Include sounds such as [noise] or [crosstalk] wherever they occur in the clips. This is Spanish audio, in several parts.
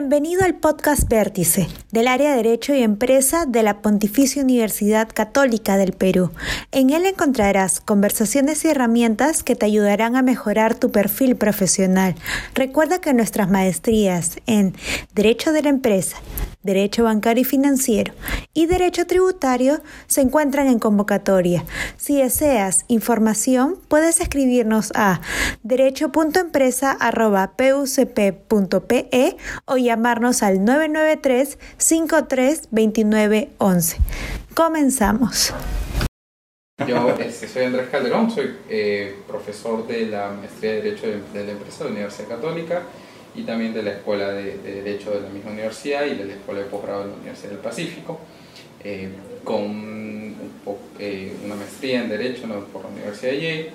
Bienvenido al podcast Vértice del área de Derecho y Empresa de la Pontificia Universidad Católica del Perú. En él encontrarás conversaciones y herramientas que te ayudarán a mejorar tu perfil profesional. Recuerda que nuestras maestrías en Derecho de la Empresa, Derecho Bancario y Financiero y Derecho Tributario se encuentran en convocatoria. Si deseas información, puedes escribirnos a derecho.empresa.pucp.pe o llamarnos al 993 53 29 11. Comenzamos. Yo este, soy Andrés Calderón, soy eh, profesor de la maestría de Derecho de, la Empresa de la Universidad Católica y también de la Escuela de, Derecho de la misma universidad y de la Escuela de Posgrado de la Universidad del Pacífico, eh, con eh, una maestría en Derecho por la Universidad de Yale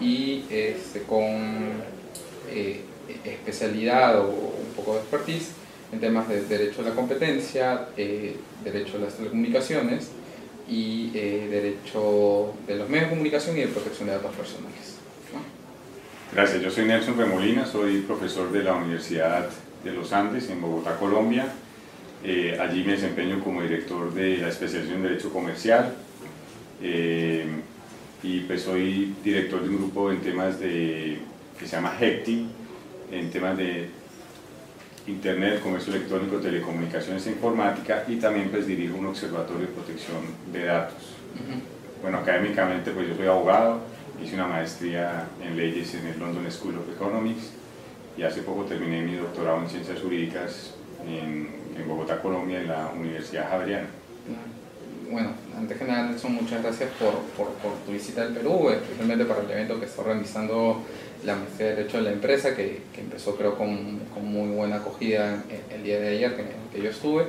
y este, con especialidad o un poco de expertise en temas de derecho a la competencia, eh, derecho a las telecomunicaciones y eh, derecho de los medios de comunicación y de protección de datos personales. Gracias, yo soy Nelson Remolina, soy profesor de la Universidad de los Andes en Bogotá, Colombia. Eh, allí me desempeño como director de la especialización en Derecho Comercial y pues soy director de un grupo en temas de, que se llama HECTI, en temas de Internet, comercio electrónico, telecomunicaciones e informática y también pues dirijo un observatorio de protección de datos. Bueno, académicamente pues yo soy abogado, hice una maestría en leyes en el London School of Economics y hace poco terminé mi doctorado en ciencias jurídicas en, en Bogotá, Colombia, en la Universidad Javeriana. Bueno, antes que nada, Nelson, muchas gracias por, por, por tu visita al Perú, especialmente para el evento que está organizando la maestría de Derecho de la Empresa, que, que empezó creo con, con, muy buena acogida el, día de ayer que, que yo estuve,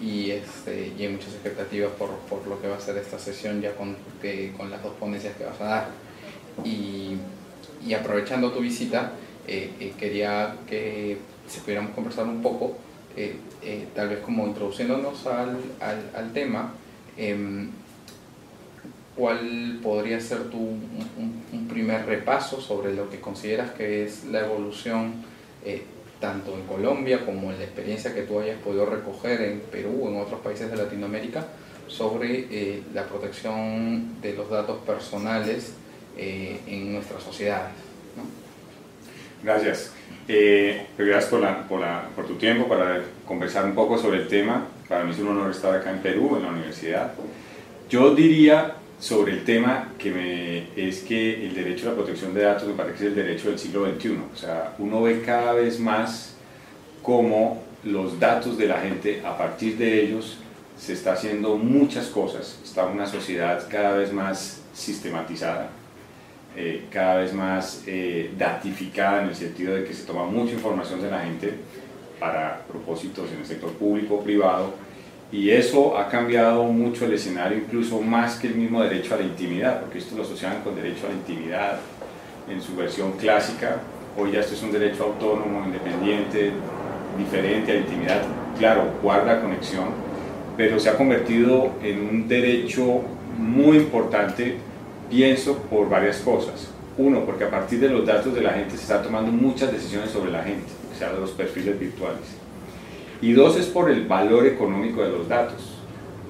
y, este, y hay muchas expectativas por, por, lo que va a ser esta sesión ya con, con las dos ponencias que vas a dar. Y, aprovechando tu visita, eh, eh, quería que si pudiéramos conversar un poco, eh, tal vez como introduciéndonos al, al, tema, em, ¿cuál podría ser tu, un, primer repaso sobre lo que consideras que es la evolución tanto en Colombia como en la experiencia que tú hayas podido recoger en Perú o en otros países de Latinoamérica sobre eh, la protección de los datos personales eh, en nuestras sociedades? Gracias. gracias por, la, por, la, por tu tiempo para conversar un poco sobre el tema. Para mí es un honor estar acá en Perú, en la universidad. Yo diría sobre el tema que me, es que el derecho a la protección de datos me parece que es el derecho del siglo XXI. O sea, uno ve cada vez más cómo los datos de la gente, a partir de ellos, se está haciendo muchas cosas. Está una sociedad cada vez más sistematizada, eh, cada vez más eh, datificada en el sentido de que se toma mucha información de la gente para propósitos en el sector público o privado y eso ha cambiado mucho el escenario, incluso más que el mismo derecho a la intimidad, porque esto lo asociaban con derecho a la intimidad en su versión clásica. Hoy ya esto es un derecho autónomo, independiente, diferente a la intimidad. Claro, guarda conexión, pero se ha convertido en un derecho muy importante, pienso, por varias cosas. Uno, porque a partir de los datos de la gente se están tomando muchas decisiones sobre la gente, o sea, de los perfiles virtuales y dos es por el valor económico de los datos.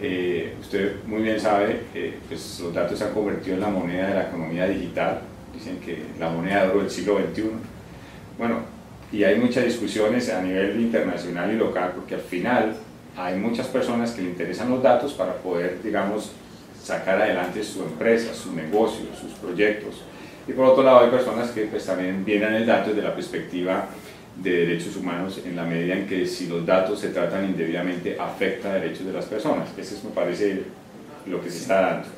Eh, usted muy bien sabe, que pues los datos se han convertido en la moneda de la economía digital, dicen que la moneda de oro del siglo XXI. Bueno, y hay muchas discusiones a nivel internacional y local, porque al final hay muchas personas que le interesan los datos para poder, digamos, sacar adelante su empresa, su negocio, sus proyectos. Y por otro lado hay personas que pues también vienen el dato desde la perspectiva de derechos humanos en la medida en que si los datos se tratan indebidamente afecta a derechos de las personas. Eso me parece lo que se está dando.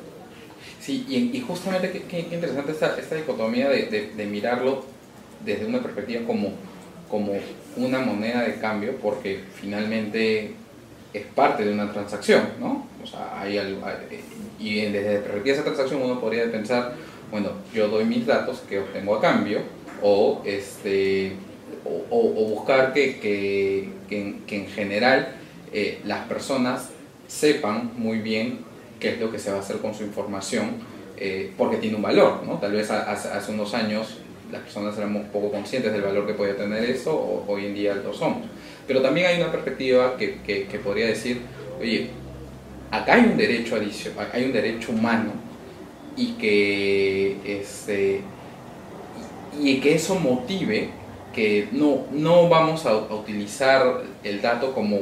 Sí, y, y justamente qué, interesante esta, esta dicotomía de, de, mirarlo desde una perspectiva como, como una moneda de cambio, porque finalmente es parte de una transacción, ¿no? O sea, hay algo, y desde la perspectiva de esa transacción uno podría pensar, bueno, yo doy mis datos que obtengo a cambio, o este, o, buscar que, que, que, en, general eh, las personas sepan muy bien qué es lo que se va a hacer con su información, eh, porque tiene un valor, ¿no? Tal vez hace, unos años las personas éramos poco conscientes del valor que podía tener eso, o hoy en día lo somos. Pero también hay una perspectiva que, que, podría decir, oye, acá hay un derecho adicional, hay un derecho humano y que, este, y que eso motive que no, no vamos a, utilizar el dato como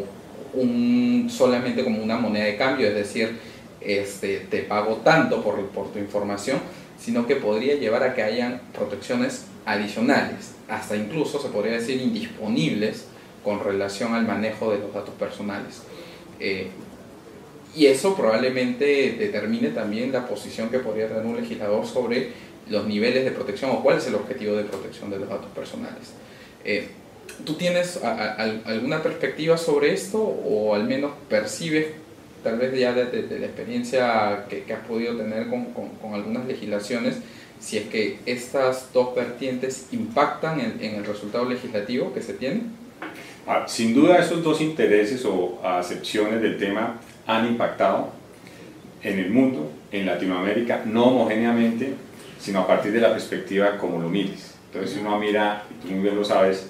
un, solamente como una moneda de cambio, es decir, este, te pago tanto por, tu información, sino que podría llevar a que hayan protecciones adicionales, hasta incluso se podría decir indisponibles con relación al manejo de los datos personales. Eh, y eso probablemente determine también la posición que podría tener un legislador sobre los niveles de protección o cuál es el objetivo de protección de los datos personales. Eh, ¿Tú tienes alguna perspectiva sobre esto o al menos percibes, tal vez ya de, la experiencia que, has podido tener con, algunas legislaciones, si es que estas dos vertientes impactan en, en el resultado legislativo que se tiene? Ah, sin duda esos dos intereses o acepciones del tema han impactado en el mundo, en Latinoamérica, no homogéneamente, sino a partir de la perspectiva como lo mires. Entonces si uno mira, y tú muy bien lo sabes,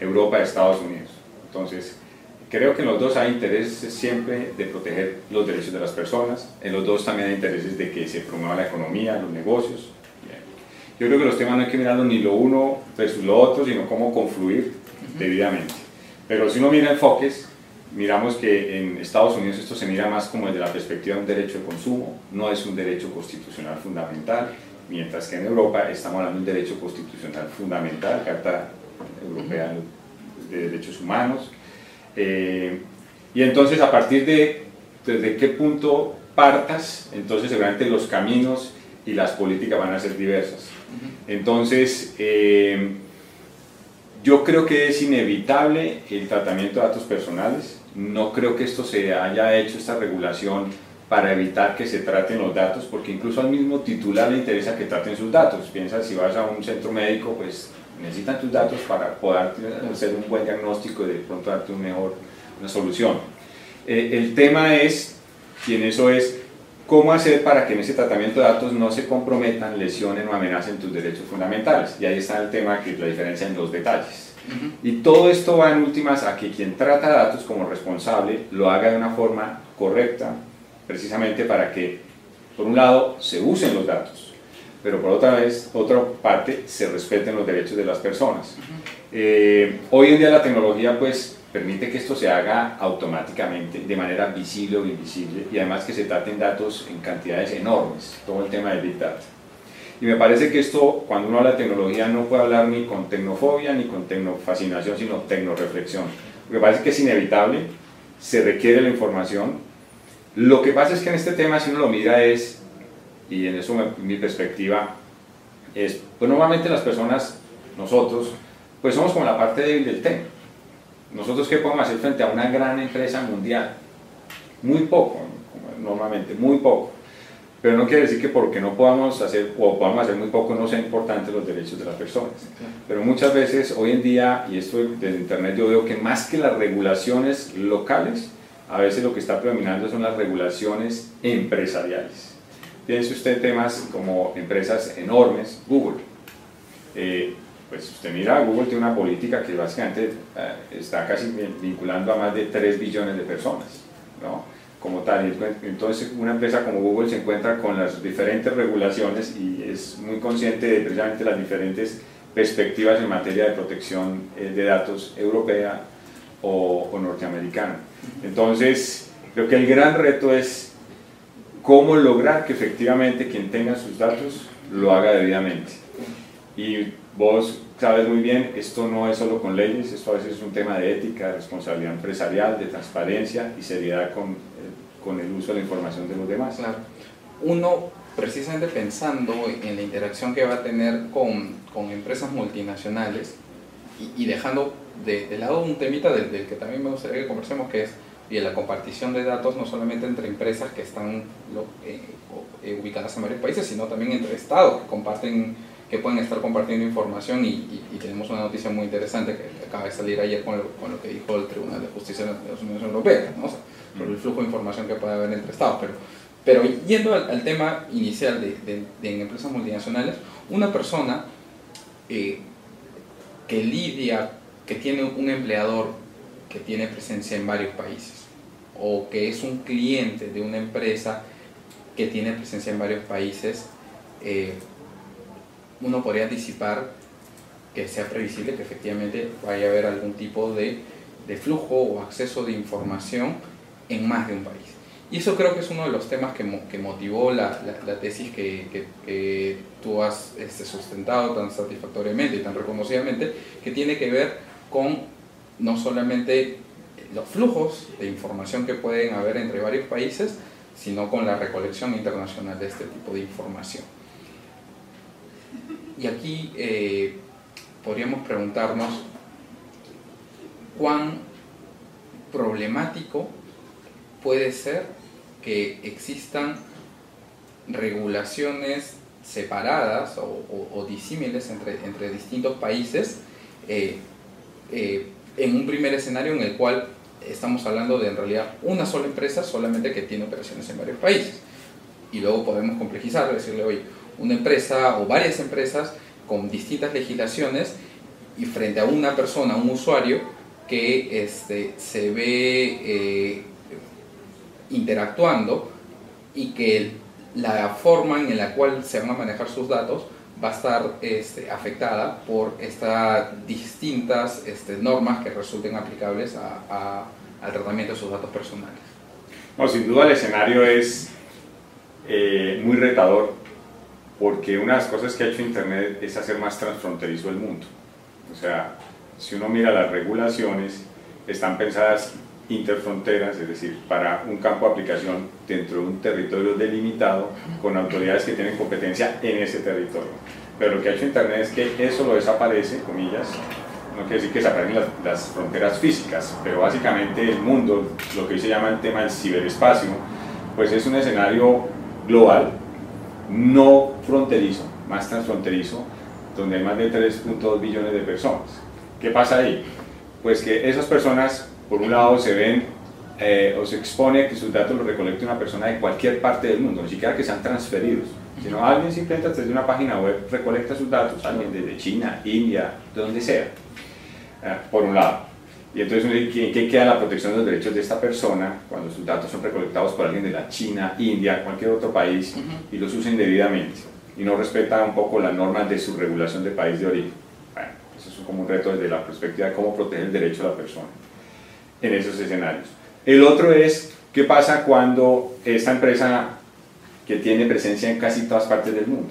Europa y Estados Unidos. Entonces, creo que en los dos hay intereses siempre de proteger los derechos de las personas, en los dos también hay intereses de que se promueva la economía, los negocios. Yo creo que los temas no hay que mirarlo ni lo uno versus lo otro, sino cómo confluir debidamente. Pero si uno mira enfoques, miramos que en Estados Unidos esto se mira más como desde la perspectiva de un derecho de consumo, no es un derecho constitucional fundamental, mientras que en Europa estamos hablando de un derecho constitucional fundamental, Carta Europea de Derechos Humanos. Eh, y entonces a partir de desde qué punto partas, entonces seguramente los caminos y las políticas van a ser diversas. Entonces, eh, yo creo que es inevitable el tratamiento de datos personales. No creo que esto se haya hecho, esta regulación, para evitar que se traten los datos, porque incluso al mismo titular le interesa que traten sus datos. Piensa si vas a un centro médico, pues necesitan tus datos para poder hacer un buen diagnóstico y de pronto darte un mejor, una solución. Eh, el tema es, y en eso es, cómo hacer para que en ese tratamiento de datos no se comprometan, lesionen o amenacen tus derechos fundamentales. Y ahí está el tema que es la diferencia en los detalles. Y todo esto va en últimas a que quien trata datos como responsable lo haga de una forma correcta, precisamente para que, por un lado, se usen los datos, pero por otra vez, otra parte, se respeten los derechos de las personas. Eh, hoy en día la tecnología pues permite que esto se haga automáticamente, de manera visible o invisible, y además que se traten datos en cantidades enormes, todo el tema de Big Data. Y me parece que esto, cuando uno habla de tecnología, no puede hablar ni con tecnofobia ni con tecnofascinación, sino tecnoreflexión. Lo que parece que es inevitable, se requiere la información, lo que pasa es que en este tema, si uno lo mira, es, y en eso mi perspectiva, es, pues normalmente las personas, nosotros, pues somos como la parte débil del tema. Nosotros, ¿qué podemos hacer frente a una gran empresa mundial? Muy poco, normalmente, muy poco. Pero no quiere decir que porque no podamos hacer, o podamos hacer muy poco, no sean importantes los derechos de las personas. Pero muchas veces, hoy en día, y esto desde Internet, yo veo que más que las regulaciones locales, a veces lo que está predominando son las regulaciones empresariales. Piense usted temas como empresas enormes, Google. Eh, pues usted mira, Google tiene una política que básicamente eh, está casi vinculando a más de 3 billones de personas, ¿no? Como tal, entonces una empresa como Google se encuentra con las diferentes regulaciones y es muy consciente de precisamente las diferentes perspectivas en materia de protección eh, de datos europea o, o norteamericana. Entonces, creo que el gran reto es cómo lograr que efectivamente quien tenga sus datos lo haga debidamente. Y vos sabes muy bien, esto no es solo con leyes, esto a veces es un tema de ética, de responsabilidad empresarial, de transparencia y seriedad con, eh, con el uso de la información de los demás. Claro. Uno, precisamente pensando en la interacción que va a tener con, con empresas multinacionales y, y dejando de, lado un temita del, que también me gustaría que conversemos, que es y la compartición de datos no solamente entre empresas que están eh, eh, ubicadas en varios países, sino también entre estados que comparten que pueden estar compartiendo información y, tenemos una noticia muy interesante que acaba de salir ayer con lo, con lo que dijo el Tribunal de Justicia de la Unión Europea, ¿no? sobre el flujo de información que puede haber entre estados. Pero, pero yendo al, tema inicial de, de, de, empresas multinacionales, una persona eh, que lidia, que tiene un empleador que tiene presencia en varios países o que es un cliente de una empresa que tiene presencia en varios países, eh, uno podría anticipar que sea previsible que efectivamente vaya a haber algún tipo de, de flujo o acceso de información en más de un país. Y eso creo que es uno de los temas que, que motivó la, la, tesis que, que, tú has este, sustentado tan satisfactoriamente y tan reconocidamente, que tiene que ver con no solamente los flujos de información que pueden haber entre varios países, sino con la recolección internacional de este tipo de información. Y aquí eh, podríamos preguntarnos cuán problemático puede ser que existan regulaciones separadas o, disímiles entre, entre, distintos países eh, eh, en un primer escenario en el cual estamos hablando de en realidad una sola empresa solamente que tiene operaciones en varios países. Y luego podemos complejizarlo, decirle, oye, una empresa o varias empresas con distintas legislaciones y frente a una persona, un usuario, que este, se ve eh, interactuando y que la forma en la cual se van a manejar sus datos va a estar este, afectada por estas distintas este, normas que resulten aplicables al tratamiento de sus datos personales. No, sin duda el escenario es eh, muy retador porque una de las cosas que ha hecho Internet es hacer más transfronterizo el mundo. O sea, si uno mira las regulaciones, están pensadas interfronteras, es decir, para un campo de aplicación dentro de un territorio delimitado con autoridades que tienen competencia en ese territorio. Pero lo que ha hecho Internet es que eso lo desaparece, comillas, no quiere decir que desaparecen las, fronteras físicas, pero básicamente el mundo, lo que hoy se llama el tema del ciberespacio, pues es un escenario global, no fronterizo, más transfronterizo, donde hay más de 3.2 billones de personas. ¿Qué pasa ahí? Pues que esas personas por un lado se ven eh, o se expone que sus datos los recolecte una persona de cualquier parte del mundo, ni siquiera que sean transferidos, sino alguien simplemente desde una página web recolecta sus datos, alguien desde China, India, de donde sea, eh, por un lado. Y entonces, ¿en qué queda la protección de los derechos de esta persona cuando sus datos son recolectados por alguien de la China, India, cualquier otro país y los usen debidamente y no respeta un poco las normas de su regulación de país de origen? Bueno, eso es como un reto desde la perspectiva de cómo proteger el derecho de la persona en esos escenarios. El otro es, ¿qué pasa cuando esta empresa que tiene presencia en casi todas partes del mundo?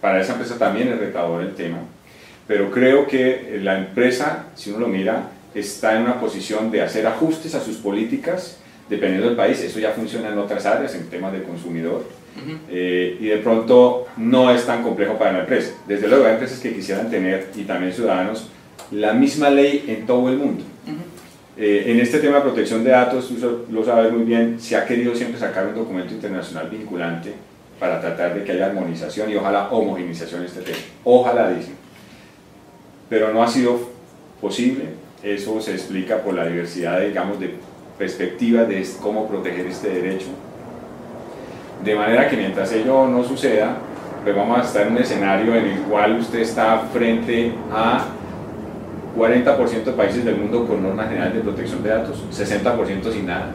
Para esa empresa también es retador el tema, pero creo que la empresa, si uno lo mira, está en una posición de hacer ajustes a sus políticas dependiendo del país. Eso ya funciona en otras áreas, en temas de consumidor. Eh, y de pronto no es tan complejo para la empresa. Desde luego hay empresas que quisieran tener, y también ciudadanos, la misma ley en todo el mundo. Eh, en este tema de protección de datos, tú lo sabes muy bien, se ha querido siempre sacar un documento internacional vinculante para tratar de que haya armonización y ojalá homogenización en este tema. Ojalá, dicen. Pero no ha sido posible. Eso se explica por la diversidad, digamos, de perspectivas de cómo proteger este derecho. De manera que mientras ello no suceda, pues vamos a estar en un escenario en el cual usted está frente a 40% de países del mundo con normas generales de protección de datos, 60% sin nada,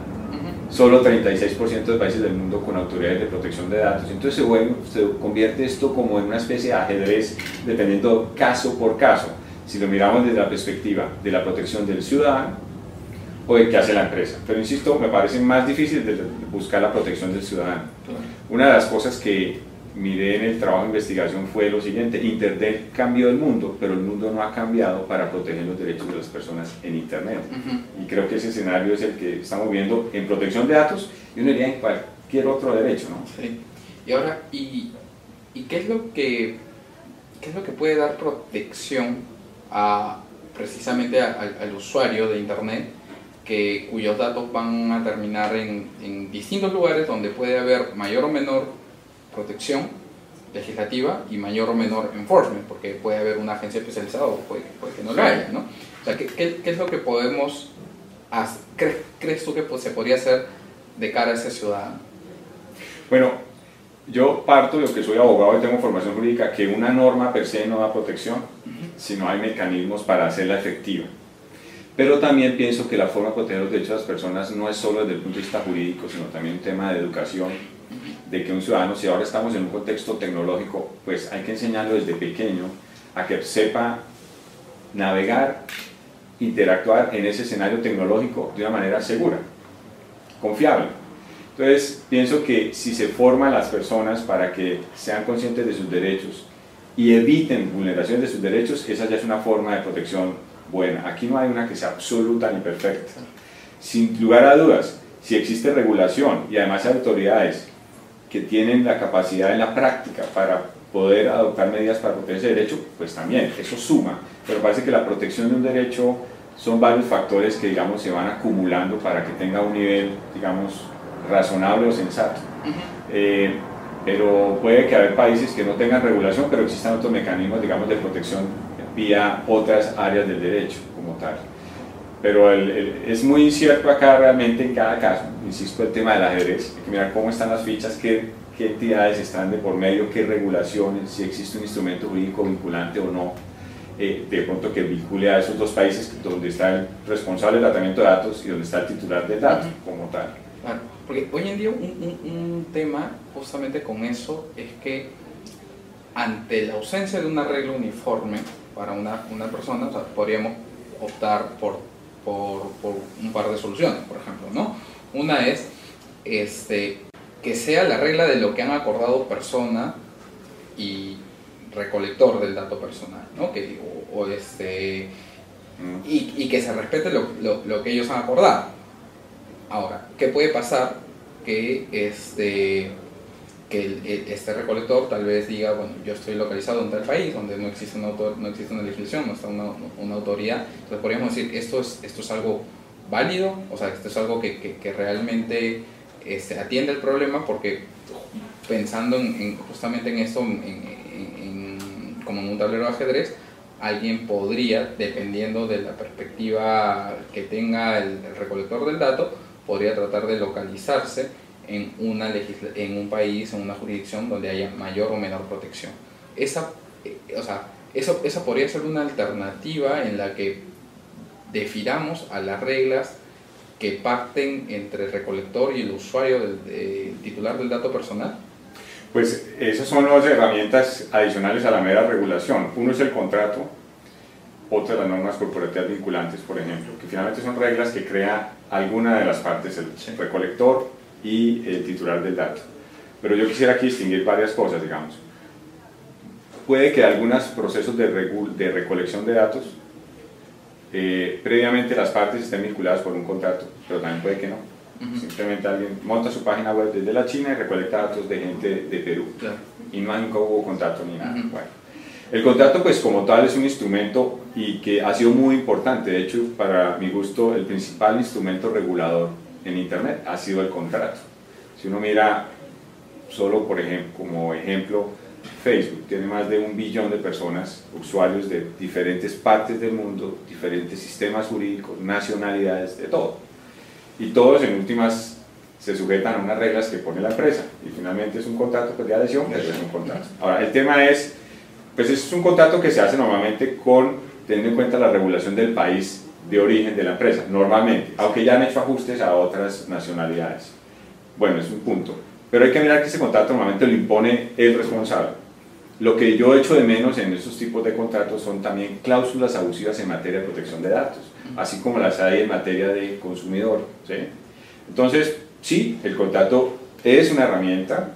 solo 36% de países del mundo con autoridades de protección de datos. Entonces se, se convierte esto como en una especie de ajedrez dependiendo caso por caso, si lo miramos desde la perspectiva de la protección del ciudadano o de qué hace la empresa. Pero insisto, me parece más difícil de buscar la protección del ciudadano. Una de las cosas que miré en el trabajo de investigación fue lo siguiente, Internet cambió el mundo, pero el mundo no ha cambiado para proteger los derechos de las personas en Internet. Y creo que ese escenario es el que estamos viendo en protección de datos y uno diría en cualquier otro derecho. ¿no? Sí. Y ahora, ¿y, y qué, es lo que, qué es lo que puede dar protección a, precisamente al usuario de Internet? Que, cuyos datos van a terminar en, en distintos lugares donde puede haber mayor o menor protección legislativa y mayor o menor enforcement, porque puede haber una agencia especializada o puede, que no lo haya, ¿no? O sea, ¿qué, qué, es lo que podemos hacer? ¿Crees, tú que se podría hacer de cara a ese ciudadano? Bueno, yo parto de lo que soy abogado y tengo formación jurídica, que una norma per se no da protección, sino hay mecanismos para hacerla efectiva. Pero también pienso que la forma de proteger los derechos de las personas no es solo desde el punto de vista jurídico, sino también un tema de educación, de que un ciudadano, si ahora estamos en un contexto tecnológico, pues hay que enseñarlo desde pequeño a que sepa navegar, interactuar en ese escenario tecnológico de una manera segura, confiable. Entonces, pienso que si se forman las personas para que sean conscientes de sus derechos y eviten vulneración de sus derechos, esa ya es una forma de protección buena. Aquí no hay una que sea absoluta ni perfecta. Sin lugar a dudas, si existe regulación y además autoridades que tienen la capacidad en la práctica para poder adoptar medidas para proteger ese derecho, pues también, eso suma. Pero parece que la protección de un derecho son varios factores que, digamos, se van acumulando para que tenga un nivel, digamos, razonable o sensato. Eh, pero puede que haya países que no tengan regulación, pero existan otros mecanismos, digamos, de protección vía otras áreas del derecho como tal. Pero es muy incierto acá realmente en cada caso, insisto, el tema del ajedrez, hay que mirar cómo están las fichas, qué, qué entidades están de por medio, qué regulaciones, si existe un instrumento jurídico vinculante o no, eh, de pronto que vincule a esos dos países donde está el responsable del tratamiento de datos y donde está el titular del dato como tal. Claro, porque hoy en día un, un tema justamente con eso es que ante la ausencia de una regla uniforme, para una, una persona, o sea, podríamos optar por, por, un par de soluciones, por ejemplo, ¿no? Una es este, que sea la regla de lo que han acordado persona y recolector del dato personal, ¿no? Que, o, este, y, que se respete lo, lo, que ellos han acordado. Ahora, ¿qué puede pasar? Que este, que este recolector tal vez diga, bueno, yo estoy localizado en tal país donde no existe una, autor, no existe una legislación, no está una, una, autoridad, entonces podríamos decir, esto es, esto es algo válido, o sea, esto es algo que, que, realmente este, atiende el problema porque pensando en, justamente en esto, en, como en un tablero de ajedrez, alguien podría, dependiendo de la perspectiva que tenga el, el recolector del dato, podría tratar de localizarse en, una en un país, en una jurisdicción donde haya mayor o menor protección. Esa, eh, o sea, eso, esa podría ser una alternativa en la que defiramos a las reglas que parten entre el recolector y el usuario del titular del dato personal? Pues esas son las herramientas adicionales a la mera regulación. Uno es el contrato, otra las normas corporativas vinculantes, por ejemplo, que finalmente son reglas que crea alguna de las partes, el recolector y el titular del dato. Pero yo quisiera aquí distinguir varias cosas, digamos. Puede que algunos procesos de, de recolección de datos, eh, previamente las partes estén vinculadas por un contrato, pero también puede que no. Simplemente alguien monta su página web desde la China y recolecta datos de gente de Perú. Y no hay nunca hubo contrato ni nada. bueno. El contrato, pues como tal, es un instrumento y que ha sido muy importante. De hecho, para mi gusto, el principal instrumento regulador en Internet ha sido el contrato. Si uno mira solo por ejemplo, como ejemplo, Facebook tiene más de un billón de personas, usuarios de diferentes partes del mundo, diferentes sistemas jurídicos, nacionalidades, de todo. Y todos en últimas se sujetan a unas reglas que pone la empresa. Y finalmente es un contrato pues, de adhesión, pero es un contrato. Ahora, el tema es, pues es un contrato que se hace normalmente con, teniendo en cuenta la regulación del país de origen de la empresa, normalmente, aunque ya han hecho ajustes a otras nacionalidades. Bueno, es un punto. Pero hay que mirar que ese contrato normalmente lo impone el responsable. Lo que yo echo de menos en esos tipos de contratos son también cláusulas abusivas en materia de protección de datos, así como las hay en materia de consumidor. Entonces, sí, el contrato es una herramienta,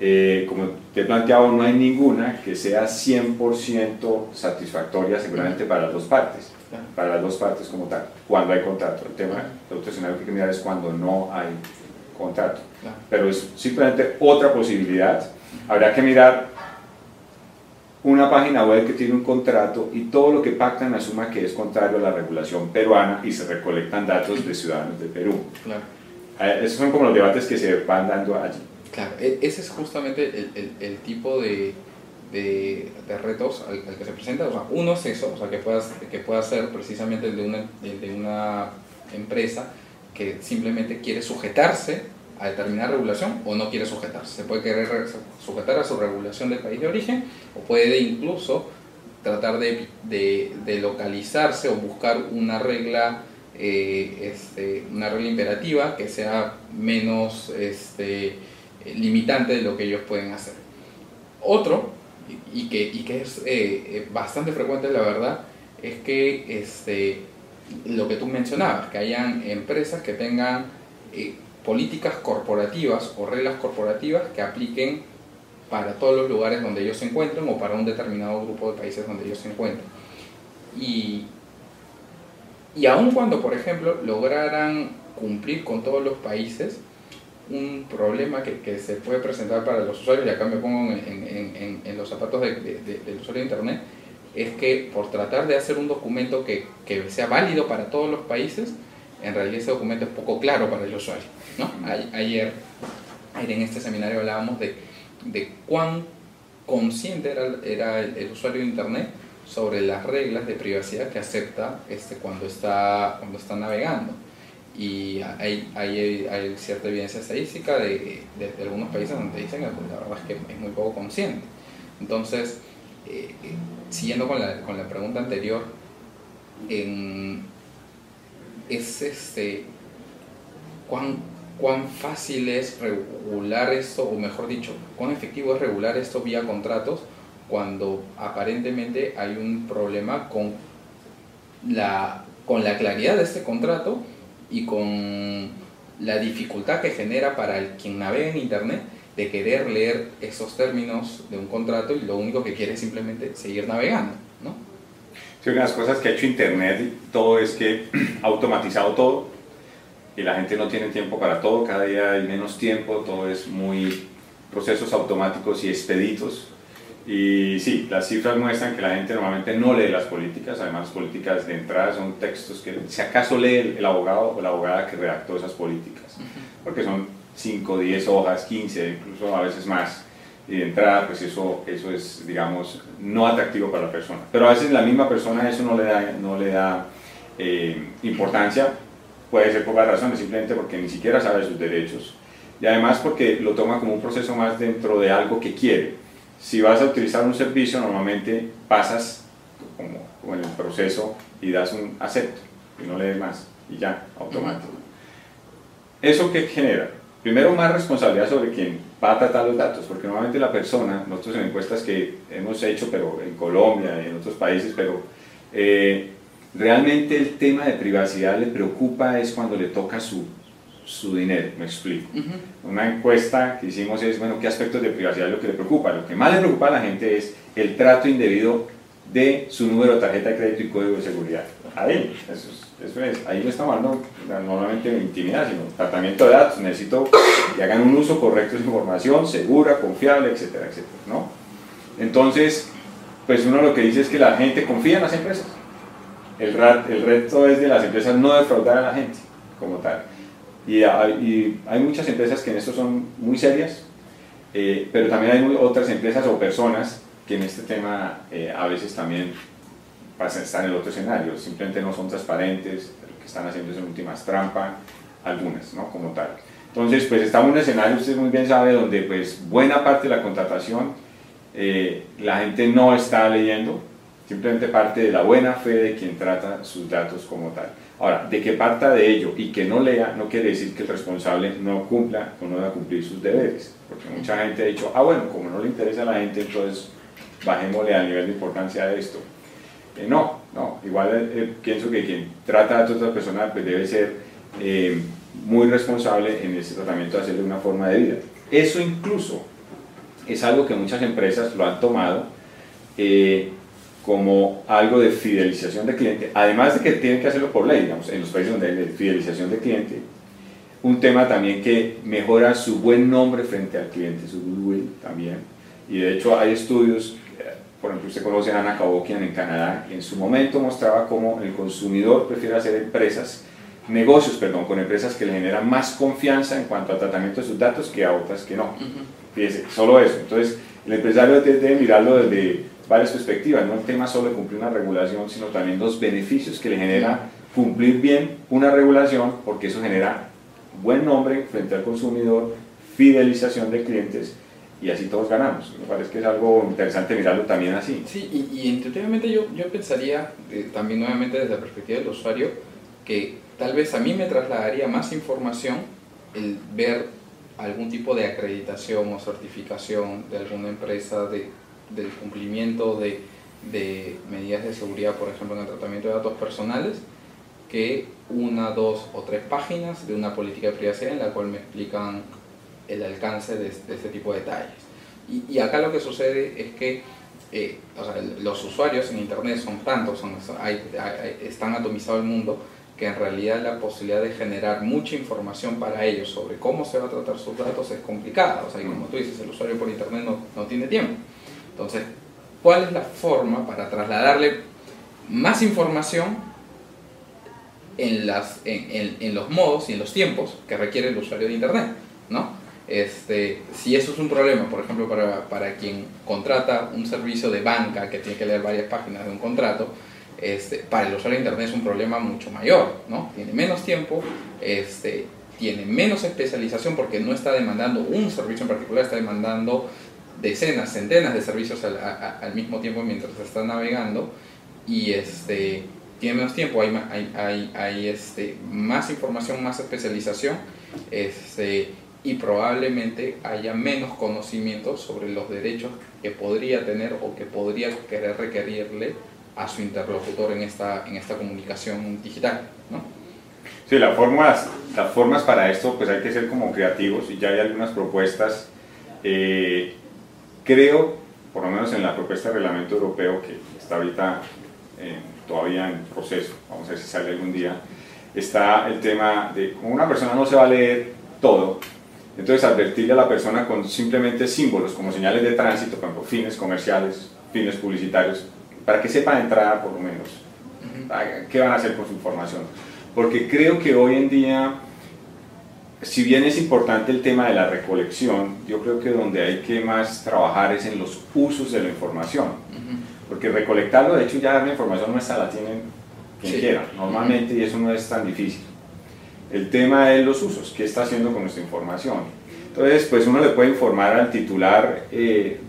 eh, como te he planteado, no hay ninguna que sea 100% satisfactoria seguramente para las dos partes para las dos partes como tal, cuando hay contrato. El tema, escenario que hay que mirar es cuando no hay contrato. Pero es simplemente otra posibilidad. Habrá que mirar una página web que tiene un contrato y todo lo que pactan asuma que es contrario a la regulación peruana y se recolectan datos de ciudadanos de Perú. Claro. Eh, esos son como los debates que se van dando allí. Claro, e-, ese es justamente el, el, el tipo de, de, retos al, que se presenta. Uno es eso, o sea, que puedas, que pueda ser precisamente de una, de una empresa que simplemente quiere sujetarse a determinada regulación o no quiere sujetarse. Se puede querer sujetar a su regulación del país de origen o puede incluso tratar de, de, localizarse o buscar una regla, eh, este, una regla imperativa que sea menos este, limitante de lo que ellos pueden hacer. Otro, y que, y que es eh, bastante frecuente la verdad, es que este, lo que tú mencionabas, que hayan empresas que tengan eh, políticas corporativas o reglas corporativas que apliquen para todos los lugares donde ellos se encuentren o para un determinado grupo de países donde ellos se encuentren. Y, y aun cuando, por ejemplo, lograran cumplir con todos los países, un problema que, que se puede presentar para los usuarios, y acá me pongo en, en, en los zapatos de, del usuario de Internet, es que por tratar de hacer un documento que, que, sea válido para todos los países, en realidad ese documento es poco claro para el usuario. ¿no? Ayer, ayer en este seminario hablábamos de, de cuán consciente era, era el, usuario de Internet sobre las reglas de privacidad que acepta este, cuando, está, cuando está navegando. Y hay, hay, hay cierta evidencia estadística de, de, algunos países donde dicen que la verdad es que es muy poco consciente. Entonces, eh, siguiendo con la, con la, pregunta anterior, en, es este, ¿cuán, cuán fácil es regular esto, o mejor dicho, cuán efectivo es regular esto vía contratos cuando aparentemente hay un problema con la, con la claridad de este contrato y con la dificultad que genera para el quien navega en Internet de querer leer esos términos de un contrato y lo único que quiere es simplemente seguir navegando, ¿no? Sí, una de las cosas que ha hecho Internet todo es que [clears throat] ha automatizado todo y la gente no tiene tiempo para todo, cada día hay menos tiempo, todo es muy procesos automáticos y expeditos. Y sí, las cifras muestran que la gente normalmente no lee las políticas, además las políticas de entrada son textos que si acaso lee el abogado o la abogada que redactó esas políticas, porque son 5, 10 hojas, 15, incluso a veces más. Y de entrada, pues eso, eso es, digamos, no atractivo para la persona. Pero a veces la misma persona eso no le da, no le da eh, importancia, puede ser por las razones, simplemente porque ni siquiera sabe sus derechos. Y además porque lo toma como un proceso más dentro de algo que quiere. Si vas a utilizar un servicio, normalmente pasas como, en el proceso y das un acepto, y no lees más, y ya, automático. ¿Eso qué genera? primero más responsabilidad sobre quien va a tratar los datos, porque normalmente la persona, nosotros en encuestas que hemos hecho, pero en Colombia y en otros países, pero eh, realmente el tema de privacidad le preocupa es cuando le toca su, su dinero, me explico. Una encuesta que hicimos es, bueno, ¿qué aspectos de privacidad es lo que le preocupa? Lo que más le preocupa a la gente es el trato indebido de su número de tarjeta de crédito y código de seguridad. Ahí, eso eso es, ahí no estamos hablando normalmente de intimidad, sino tratamiento de datos. Necesito que hagan un uso correcto de esa información, segura, confiable, etcétera, etcétera. ¿no? Entonces, pues uno lo que dice es que la gente confía en las empresas. El, el reto es de las empresas no defraudar a la gente como tal. Y hay, muchas empresas que en esto son muy serias, eh, pero también hay otras empresas o personas que en este tema eh, a veces también estar en el otro escenario, simplemente no son transparentes, lo que están haciendo es en últimas trampa, algunas, ¿no? Como tal. Entonces, pues estamos en un escenario, usted muy bien sabe, donde pues buena parte de la contratación eh, la gente no está leyendo, simplemente parte de la buena fe de quien trata sus datos como tal. Ahora, de que parta de ello y que no lea, no quiere decir que el responsable no cumpla o no va a cumplir sus deberes, porque mucha gente ha dicho, ah bueno, como no le interesa a la gente, entonces bajémosle al nivel de importancia de esto. Eh, no, no, igual eh, eh, pienso que quien trata a otra persona pues debe ser muy responsable en ese tratamiento de hacerle una forma de vida. Eso incluso es algo que muchas empresas lo han tomado como algo de fidelización de cliente, además de que tienen que hacerlo por ley, digamos, en los países donde hay fidelización de cliente, un tema también que mejora su buen nombre frente al cliente, su goodwill también, y de hecho hay estudios por ejemplo, usted conoce a Ana Kabokian en Canadá, y en su momento mostraba cómo el consumidor prefiere hacer empresas, negocios, perdón, con empresas que le generan más confianza en cuanto al tratamiento de sus datos que a otras que no. Fíjese, solo eso. Entonces, el empresario debe mirarlo desde varias perspectivas, no el tema solo de cumplir una regulación, sino también los beneficios que le genera cumplir bien una regulación, porque eso genera buen nombre frente al consumidor, fidelización de clientes y así todos ganamos. Me parece que es algo interesante mirarlo también así. Sí, y, y intuitivamente yo, yo pensaría, eh, también nuevamente desde la perspectiva del usuario, que tal vez a mí me trasladaría más información el ver algún tipo de acreditación o certificación de alguna empresa de, del cumplimiento de, de medidas de seguridad, por ejemplo, en el tratamiento de datos personales, que una, dos o tres páginas de una política de privacidad en la cual me explican el alcance de, este tipo de detalles. Y, acá lo que sucede es que eh, los usuarios en Internet son tantos, son, están atomizado el mundo, que en realidad la posibilidad de generar mucha información para ellos sobre cómo se va a tratar sus datos es complicada. O sea, como tú dices, el usuario por Internet no, no tiene tiempo. Entonces, ¿cuál es la forma para trasladarle más información en, los modos y en los tiempos que requiere el usuario de Internet? ¿no? Este, si eso es un problema, por ejemplo, para, para, quien contrata un servicio de banca que tiene que leer varias páginas de un contrato, este, para el usuario de Internet es un problema mucho mayor, ¿no? Tiene menos tiempo, este, tiene menos especialización porque no está demandando un servicio en particular, está demandando decenas, centenas de servicios al, mismo tiempo mientras está navegando y este, tiene menos tiempo, hay, hay, hay, este, más información, más especialización. Este, y probablemente haya menos conocimiento sobre los derechos que podría tener o que podría querer requerirle a su interlocutor en esta, en esta comunicación digital. ¿no? Sí, las formas, las formas para esto pues hay que ser como creativos y ya hay algunas propuestas. Eh, creo, por lo menos en la propuesta de reglamento europeo que está ahorita eh, todavía en proceso, vamos a ver si sale algún día, está el tema de como una persona no se va a leer todo, entonces, advertirle a la persona con simplemente símbolos, como señales de tránsito, por ejemplo, fines comerciales, fines publicitarios, para que sepan entrar por lo menos qué van a hacer con su información. Porque creo que hoy en día, si bien es importante el tema de la recolección, yo creo que donde hay que más trabajar es en los usos de la información. Porque recolectarlo, de hecho ya la información nuestra la tienen quien quiera, normalmente, y eso no es tan difícil. El tema es los usos, qué está haciendo con nuestra información. Entonces, pues uno le puede informar al titular eh,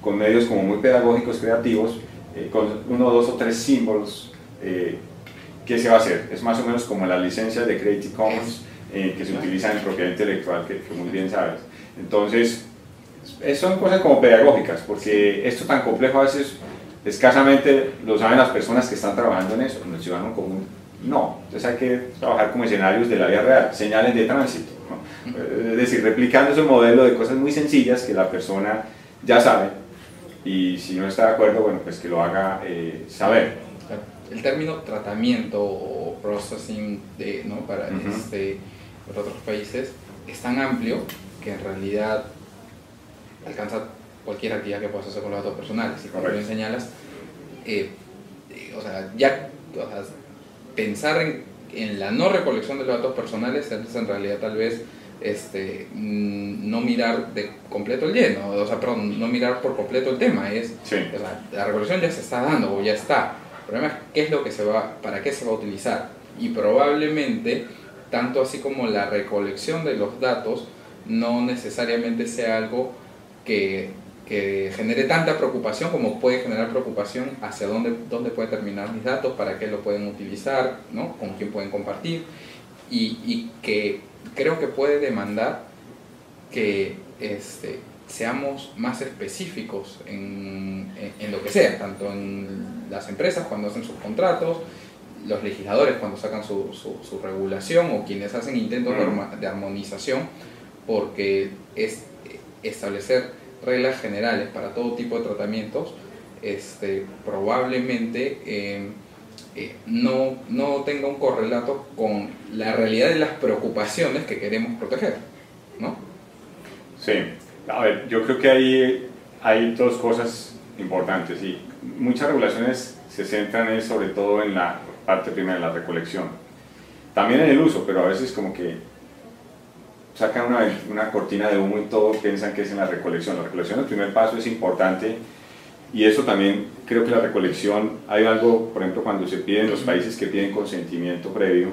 con medios como muy pedagógicos, creativos, eh, con uno, dos o tres símbolos. Eh, ¿Qué se va a hacer? Es más o menos como la licencia de Creative Commons que se utiliza en propiedad intelectual, que, muy bien sabes. Entonces, son cosas como pedagógicas, porque esto tan complejo a veces escasamente lo saben las personas que están trabajando en eso, en el ciudadano común no, entonces hay que trabajar como escenarios de la vida real, señales de tránsito. Es decir, replicando ese modelo de cosas muy sencillas que la persona ya sabe y si no está de acuerdo, bueno, pues que lo haga eh, saber. El término tratamiento o processing de, ¿no? para este, otros países es tan amplio que en realidad alcanza cualquier actividad que puedas hacer con los datos personales. Y como lo señalas, eh, eh, o sea, ya pensar en, en, la no recolección de los datos personales es en realidad tal vez este, mm, no mirar de completo el lleno, o sea, perdón, no mirar por completo el tema, es, la recolección ya se está dando o ya está. El problema es qué es lo que se va, para qué se va a utilizar. Y probablemente, tanto así como la recolección de los datos, no necesariamente sea algo que genere tanta preocupación como puede generar preocupación hacia dónde, dónde pueden terminar mis datos, para qué lo pueden utilizar, ¿no? con quién pueden compartir, y, que creo que puede demandar que este, seamos más específicos en, en, lo que sea, tanto en las empresas cuando hacen sus contratos, los legisladores cuando sacan su, su, su regulación o quienes hacen intentos de armonización, porque es establecer reglas generales para todo tipo de tratamientos, este, probablemente eh, eh, no, no tenga un correlato con la realidad de las preocupaciones que queremos proteger, ¿no? Sí, a ver, yo creo que hay, hay dos cosas importantes y muchas regulaciones se centran sobre todo en la parte primera, la recolección. También en el uso, pero a veces como que sacan una, una, cortina de humo y todo piensan que es en la recolección. La recolección, el primer paso es importante y eso también creo que la recolección, hay algo, por ejemplo, cuando se piden los países que piden consentimiento previo,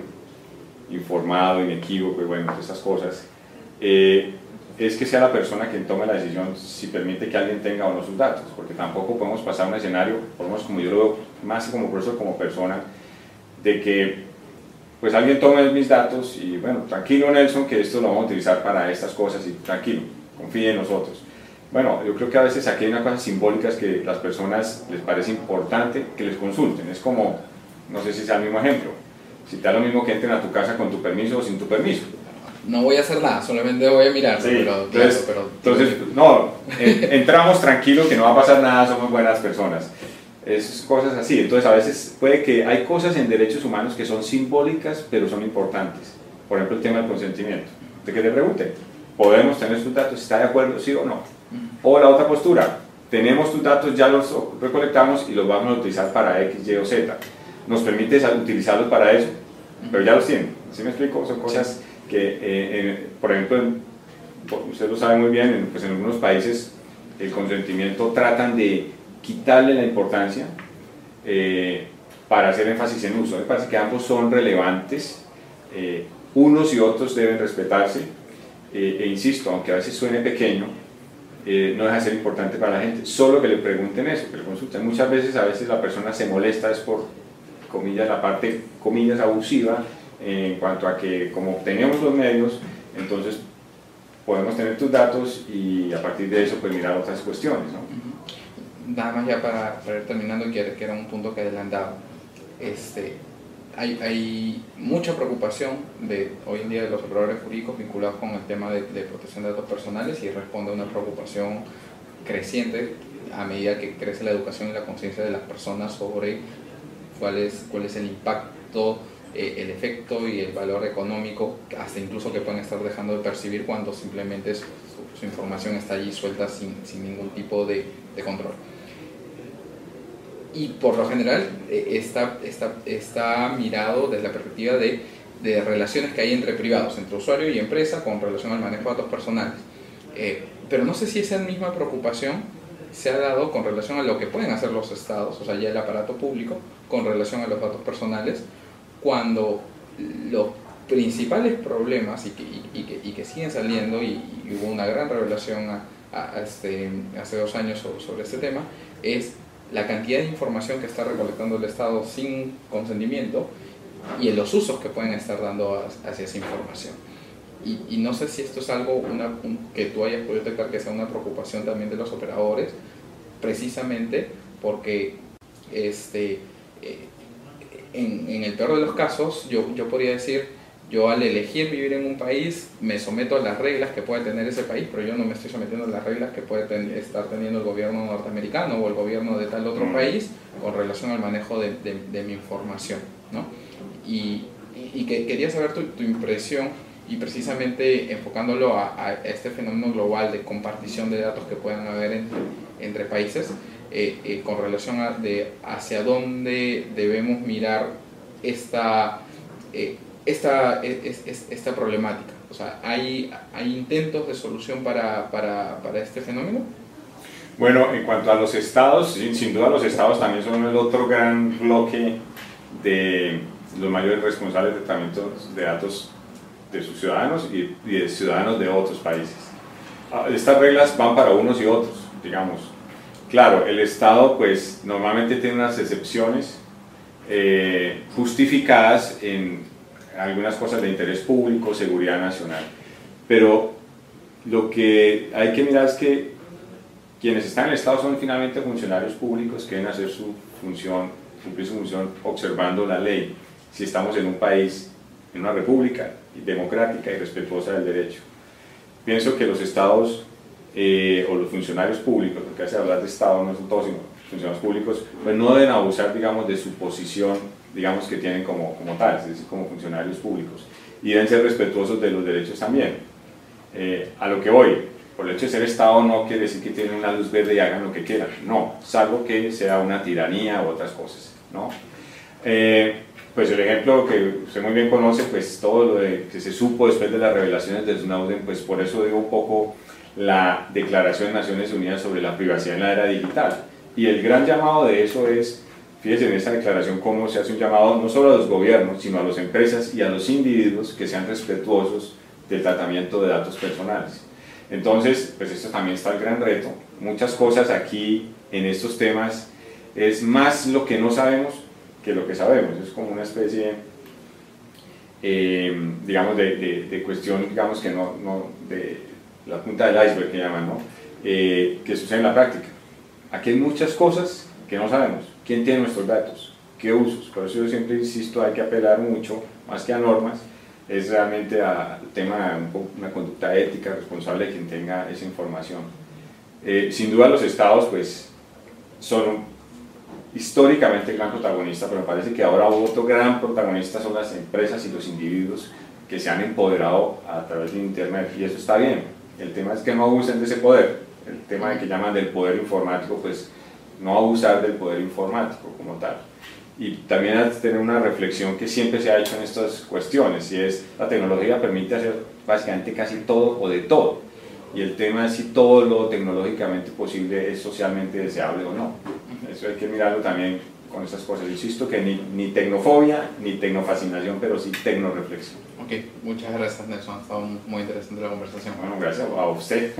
informado, inequívoco y bueno, todas estas cosas, eh, es que sea la persona quien tome la decisión si permite que alguien tenga o no sus datos, porque tampoco podemos pasar un escenario, por lo menos como yo lo veo, más como profesor, como persona, de que pues alguien tome mis datos y bueno, tranquilo Nelson, que esto lo vamos a utilizar para estas cosas y tranquilo, confíe en nosotros. Bueno, yo creo que a veces aquí hay una cosa simbólica es que las personas les parece importante que les consulten, es como, no sé si sea el mismo ejemplo, si te da lo mismo que entren a tu casa con tu permiso o sin tu permiso. No voy a hacer nada, solamente voy a mirar. pero, entonces, entonces, no, entramos tranquilo que no va a pasar nada, somos buenas personas es cosas así. Entonces a veces puede que hay cosas en derechos humanos que son simbólicas pero son importantes. Por ejemplo el tema del consentimiento. De que te pregunten, ¿podemos tener tus datos? ¿Está de acuerdo sí o no? O la otra postura, tenemos tus datos, ya los recolectamos y los vamos a utilizar para X, Y o Z. ¿Nos permite utilizarlos para eso? Pero ya los tienen. ¿Sí me explico? Son cosas que, eh, por ejemplo, usted lo sabe muy bien, pues en algunos países el consentimiento tratan de quitarle la importancia eh, para hacer énfasis en uso. Me parece que ambos son relevantes, eh, unos y otros deben respetarse, eh, e insisto, aunque a veces suene pequeño, no deja de ser importante para la gente, solo que le pregunten eso, que le consulten. Muchas veces, a veces la persona se molesta, es por, comillas, la parte, comillas, abusiva, en cuanto a que como tenemos los medios, entonces podemos tener tus datos y a partir de eso pues mirar otras cuestiones. ¿no? Nada más ya para, ir terminando, que, que era un punto que adelantaba. Este, hay, hay, mucha preocupación de hoy en día de los operadores jurídicos vinculados con el tema de, protección de datos personales y responde a una preocupación creciente a medida que crece la educación y la conciencia de las personas sobre cuál es, cuál es el impacto, eh, el efecto y el valor económico, hasta incluso que pueden estar dejando de percibir cuando simplemente su, información está allí suelta sin, sin ningún tipo de control y por lo general eh, está, está, está mirado desde la perspectiva de, de, relaciones que hay entre privados, entre usuario y empresa con relación al manejo de datos personales. Eh, pero no sé si esa misma preocupación se ha dado con relación a lo que pueden hacer los estados, o sea, ya el aparato público, con relación a los datos personales, cuando los principales problemas y que, y, que, y que, siguen saliendo, y, hubo una gran revelación a, este, hace dos años sobre, sobre este tema, es la cantidad de información que está recolectando el Estado sin consentimiento y en los usos que pueden estar dando hacia esa información. Y, y, no sé si esto es algo una, que tú hayas podido detectar que sea una preocupación también de los operadores, precisamente porque este, eh, en, en, el peor de los casos yo, yo podría decir, yo al elegir vivir en un país me someto a las reglas que puede tener ese país, pero yo no me estoy sometiendo a las reglas que puede estar teniendo el gobierno norteamericano o el gobierno de tal otro mm. país con relación al manejo de, de, mi información. ¿no? Y, y, que quería saber tu, tu, impresión y precisamente enfocándolo a, a, este fenómeno global de compartición de datos que puedan haber entre, entre países, eh, eh, con relación a de hacia dónde debemos mirar esta... Eh, esta, esta problemática? O sea, ¿hay, ¿hay intentos de solución para, para, para, este fenómeno? Bueno, en cuanto a los estados, sin, duda los estados también son el otro gran bloque de los mayores responsables de tratamiento de datos de sus ciudadanos y, y de ciudadanos de otros países. Ah, estas reglas van para unos y otros, digamos. Claro, el Estado pues normalmente tiene unas excepciones eh, justificadas en algunas cosas de interés público, seguridad nacional. Pero lo que hay que mirar es que quienes están en el Estado son finalmente funcionarios públicos que deben hacer su función, cumplir su función observando la ley, si estamos en un país, en una república democrática y respetuosa del derecho. Pienso que los estados eh, o los funcionarios públicos, porque hace hablar de Estado no son todos, sino funcionarios públicos, pues no deben abusar, digamos, de su posición digamos, que tienen como, como tal, es decir, como funcionarios públicos. Y deben ser respetuosos de los derechos también. Eh, a lo que voy, por el hecho de ser Estado no quiere decir que tienen una luz verde y hagan lo que quieran, no, salvo que sea una tiranía u otras cosas, ¿no? Eh, pues el ejemplo que usted muy bien conoce, pues todo lo de, que se supo después de las revelaciones de Snowden, pues por eso digo un poco la Declaración de Naciones Unidas sobre la privacidad en la era digital. Y el gran llamado de eso es fíjese en esta declaración cómo se hace un llamado no solo a los gobiernos, sino a las empresas y a los individuos que sean respetuosos del tratamiento de datos personales. Entonces, pues esto también está el gran reto. Muchas cosas aquí en estos temas es más lo que no sabemos que lo que sabemos. Es como una especie, eh, digamos, de, de, cuestión, digamos, que no, no, de la punta del iceberg que llaman, ¿no? Eh, que sucede en la práctica. Aquí hay muchas cosas que no sabemos. ¿Quién tiene nuestros datos? ¿Qué usos? Por eso yo siempre insisto, hay que apelar mucho, más que a normas, es realmente al tema de una conducta ética responsable de quien tenga esa información. Eh, sin duda los estados pues son históricamente gran protagonista, pero me parece que ahora otro gran protagonista son las empresas y los individuos que se han empoderado a través de Internet y eso está bien. El tema es que no abusen de ese poder. El tema de que llaman del poder informático, pues no abusar del poder informático como tal y también tener una reflexión que siempre se ha hecho en estas cuestiones, y es la tecnología permite hacer básicamente casi todo o de todo, y el tema es si todo lo tecnológicamente posible es socialmente deseable o no. Eso hay que mirarlo también con estas cosas. Insisto que ni, ni tecnofobia, ni tecnofascinación, pero sí tecnoreflexión. Ok, muchas gracias Nelson, ha estado muy interesante la conversación. Bueno, gracias a usted.